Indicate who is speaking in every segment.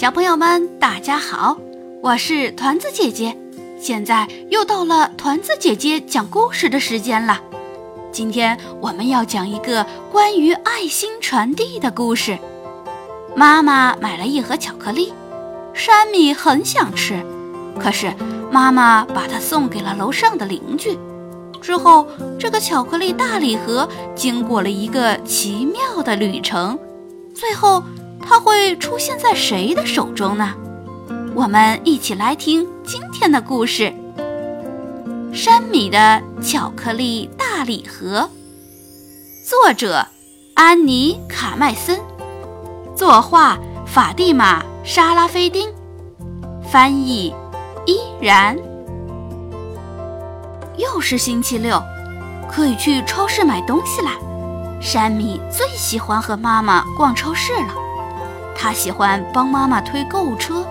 Speaker 1: 小朋友们，大家好，我是团子姐姐。现在又到了团子姐姐讲故事的时间了。今天我们要讲一个关于爱心传递的故事。妈妈买了一盒巧克力，山米很想吃，可是妈妈把它送给了楼上的邻居。之后，这个巧克力大礼盒经过了一个奇妙的旅程，最后。它会出现在谁的手中呢？我们一起来听今天的故事：山米的巧克力大礼盒。作者：安妮·卡麦森，作画：法蒂玛·沙拉菲丁，翻译：依然。又是星期六，可以去超市买东西啦。山米最喜欢和妈妈逛超市了。他喜欢帮妈妈推购物车，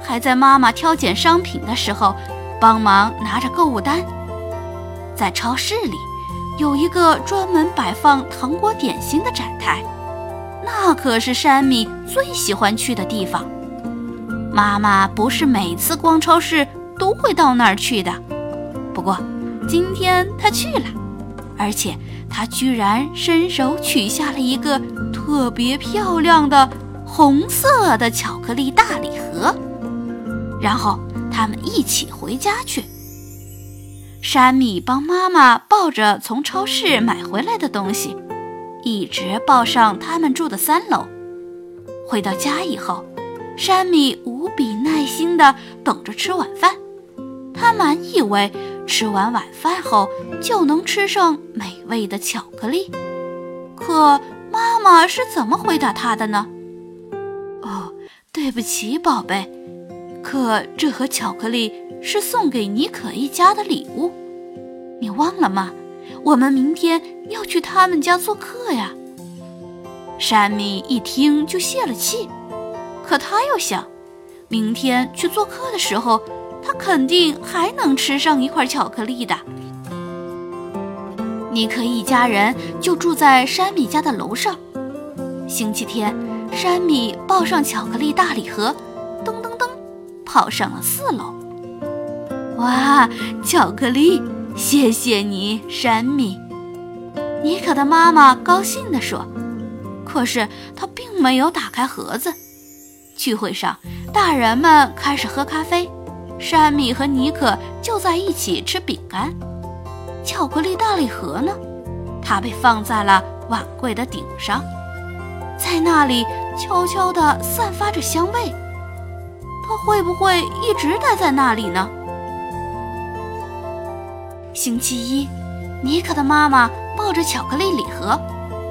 Speaker 1: 还在妈妈挑拣商品的时候帮忙拿着购物单。在超市里有一个专门摆放糖果点心的展台，那可是山米最喜欢去的地方。妈妈不是每次逛超市都会到那儿去的，不过今天她去了，而且她居然伸手取下了一个特别漂亮的。红色的巧克力大礼盒，然后他们一起回家去。山米帮妈妈抱着从超市买回来的东西，一直抱上他们住的三楼。回到家以后，山米无比耐心地等着吃晚饭。他满以为吃完晚饭后就能吃上美味的巧克力，可妈妈是怎么回答他的呢？对不起，宝贝，可这盒巧克力是送给妮可一家的礼物，你忘了吗？我们明天要去他们家做客呀。山米一听就泄了气，可他又想，明天去做客的时候，他肯定还能吃上一块巧克力的。妮可一家人就住在山米家的楼上，星期天。山米抱上巧克力大礼盒，噔噔噔，跑上了四楼。哇，巧克力！谢谢你，山米。妮可的妈妈高兴地说。可是她并没有打开盒子。聚会上，大人们开始喝咖啡，山米和妮可就在一起吃饼干。巧克力大礼盒呢？它被放在了碗柜的顶上。在那里悄悄地散发着香味，他会不会一直待在那里呢？星期一，妮可的妈妈抱着巧克力礼盒，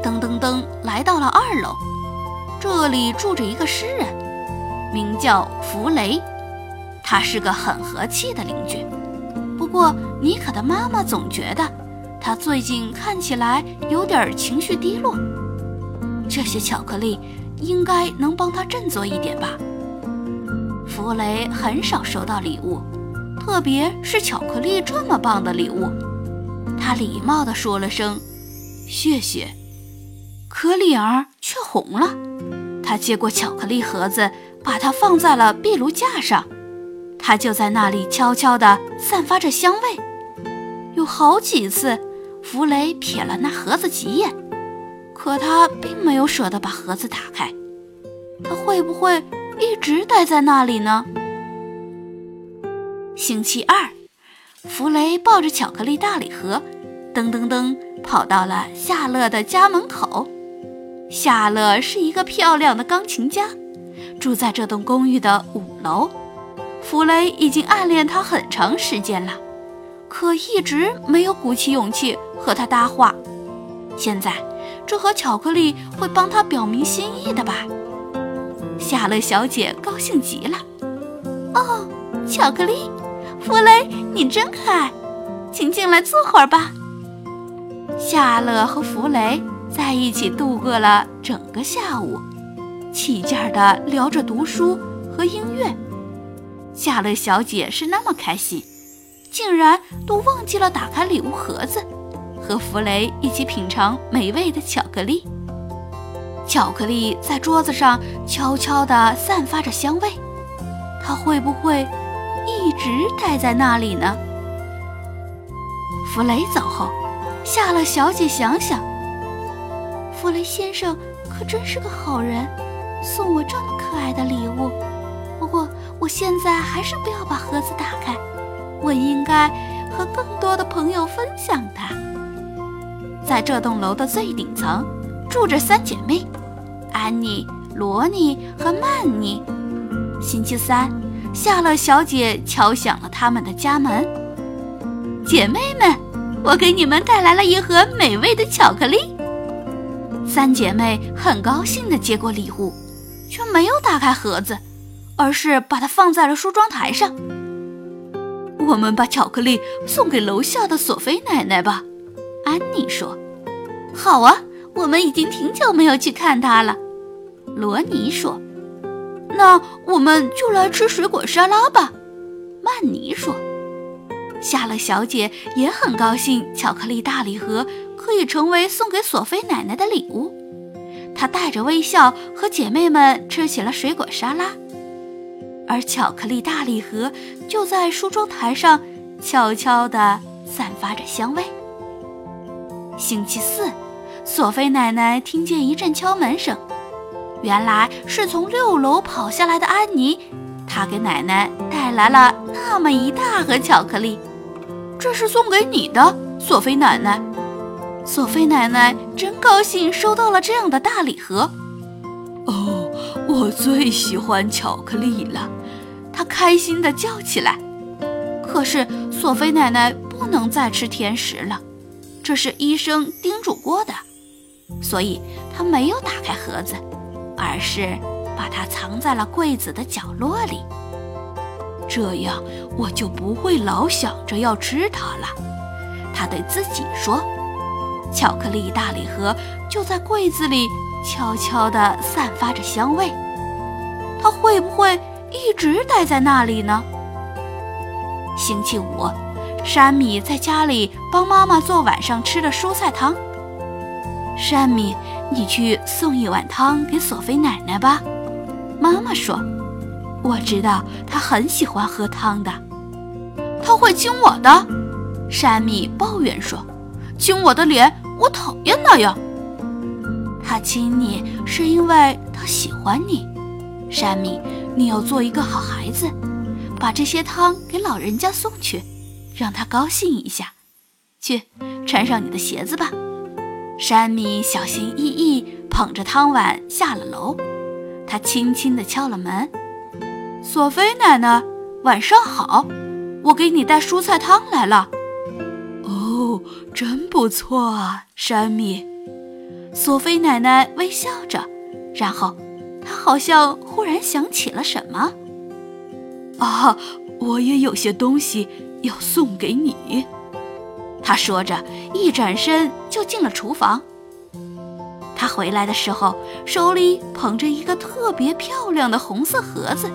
Speaker 1: 噔噔噔来到了二楼。这里住着一个诗人，名叫弗雷，他是个很和气的邻居。不过，妮可的妈妈总觉得他最近看起来有点情绪低落。这些巧克力应该能帮他振作一点吧。弗雷很少收到礼物，特别是巧克力这么棒的礼物。他礼貌地说了声“谢谢”，可脸儿却红了。他接过巧克力盒子，把它放在了壁炉架上。他就在那里悄悄地散发着香味。有好几次，弗雷瞥了那盒子几眼。可他并没有舍得把盒子打开，他会不会一直待在那里呢？星期二，弗雷抱着巧克力大礼盒，噔噔噔跑到了夏乐的家门口。夏乐是一个漂亮的钢琴家，住在这栋公寓的五楼。弗雷已经暗恋她很长时间了，可一直没有鼓起勇气和她搭话。现在。这盒巧克力会帮他表明心意的吧？夏乐小姐高兴极了。哦，巧克力，弗雷，你真可爱，请进来坐会儿吧。夏乐和弗雷在一起度过了整个下午，起劲儿地聊着读书和音乐。夏乐小姐是那么开心，竟然都忘记了打开礼物盒子。和弗雷一起品尝美味的巧克力。巧克力在桌子上悄悄地散发着香味，它会不会一直待在那里呢？弗雷走后，夏洛小姐想想，弗雷先生可真是个好人，送我这么可爱的礼物。不过我现在还是不要把盒子打开，我应该和更多的朋友分享它。在这栋楼的最顶层。住着三姐妹，安妮、罗尼和曼妮。星期三，夏乐小姐敲响了他们的家门。姐妹们，我给你们带来了一盒美味的巧克力。三姐妹很高兴地接过礼物，却没有打开盒子，而是把它放在了梳妆台上。我们把巧克力送给楼下的索菲奶奶吧，安妮说。好啊。我们已经挺久没有去看他了，罗尼说。那我们就来吃水果沙拉吧，曼尼说。夏乐小姐也很高兴，巧克力大礼盒可以成为送给索菲奶奶的礼物。她带着微笑和姐妹们吃起了水果沙拉，而巧克力大礼盒就在梳妆台上悄悄地散发着香味。星期四。索菲奶奶听见一阵敲门声，原来是从六楼跑下来的安妮。她给奶奶带来了那么一大盒巧克力，这是送给你的，索菲奶奶。索菲奶奶真高兴收到了这样的大礼盒。
Speaker 2: 哦，我最喜欢巧克力了，
Speaker 1: 她开心地叫起来。可是索菲奶奶不能再吃甜食了，这是医生叮嘱过的。所以，他没有打开盒子，而是把它藏在了柜子的角落里。
Speaker 2: 这样，我就不会老想着要吃它了。
Speaker 1: 他对自己说：“巧克力大礼盒就在柜子里，悄悄地散发着香味。它会不会一直待在那里呢？”星期五，山米在家里帮妈妈做晚上吃的蔬菜汤。山米，你去送一碗汤给索菲奶奶吧。妈妈说：“我知道她很喜欢喝汤的。”她会亲我的。山米抱怨说：“亲我的脸，我讨厌那样。”他亲你是因为他喜欢你。山米，你要做一个好孩子，把这些汤给老人家送去，让他高兴一下。去，穿上你的鞋子吧。山米小心翼翼捧着汤碗下了楼，他轻轻地敲了门：“索菲奶奶，晚上好，我给你带蔬菜汤来了。”“
Speaker 2: 哦，真不错啊，山米。”
Speaker 1: 索菲奶奶微笑着，然后她好像忽然想起了什么：“
Speaker 2: 啊，我也有些东西要送给你。”
Speaker 1: 他说着，一转身就进了厨房。他回来的时候，手里捧着一个特别漂亮的红色盒子。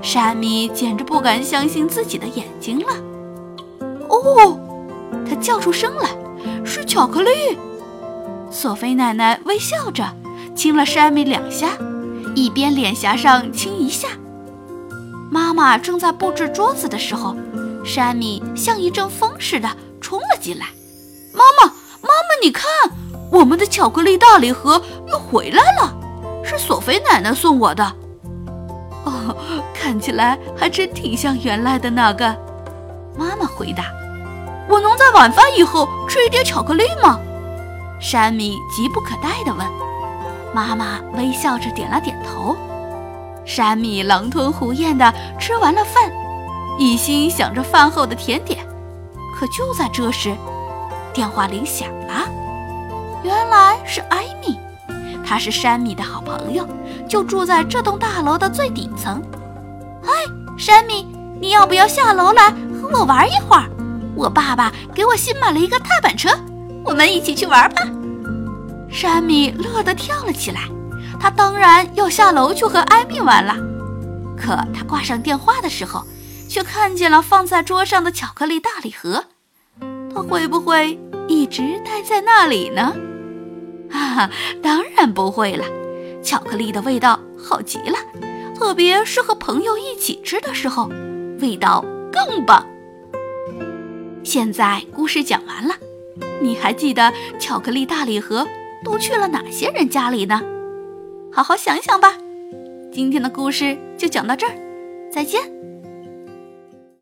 Speaker 1: 山米简直不敢相信自己的眼睛了。哦，他叫出声来：“是巧克力！”索菲奶奶微笑着亲了山米两下，一边脸颊上亲一下。妈妈正在布置桌子的时候，山米像一阵风似的。冲了进来，妈妈，妈妈，你看，我们的巧克力大礼盒又回来了，是索菲奶奶送我的。
Speaker 2: 哦，看起来还真挺像原来的那个。
Speaker 1: 妈妈回答：“我能在晚饭以后吃一点巧克力吗？”山米急不可待地问。妈妈微笑着点了点头。山米狼吞虎咽地吃完了饭，一心想着饭后的甜点。可就在这时，电话铃响了。原来是艾米，她是山米的好朋友，就住在这栋大楼的最顶层。嗨，山米，你要不要下楼来和我玩一会儿？我爸爸给我新买了一个踏板车，我们一起去玩吧。山米乐得跳了起来，他当然要下楼去和艾米玩了。可他挂上电话的时候。却看见了放在桌上的巧克力大礼盒，它会不会一直待在那里呢？哈哈，当然不会了，巧克力的味道好极了，特别是和朋友一起吃的时候，味道更棒。现在故事讲完了，你还记得巧克力大礼盒都去了哪些人家里呢？好好想想吧。今天的故事就讲到这儿，再见。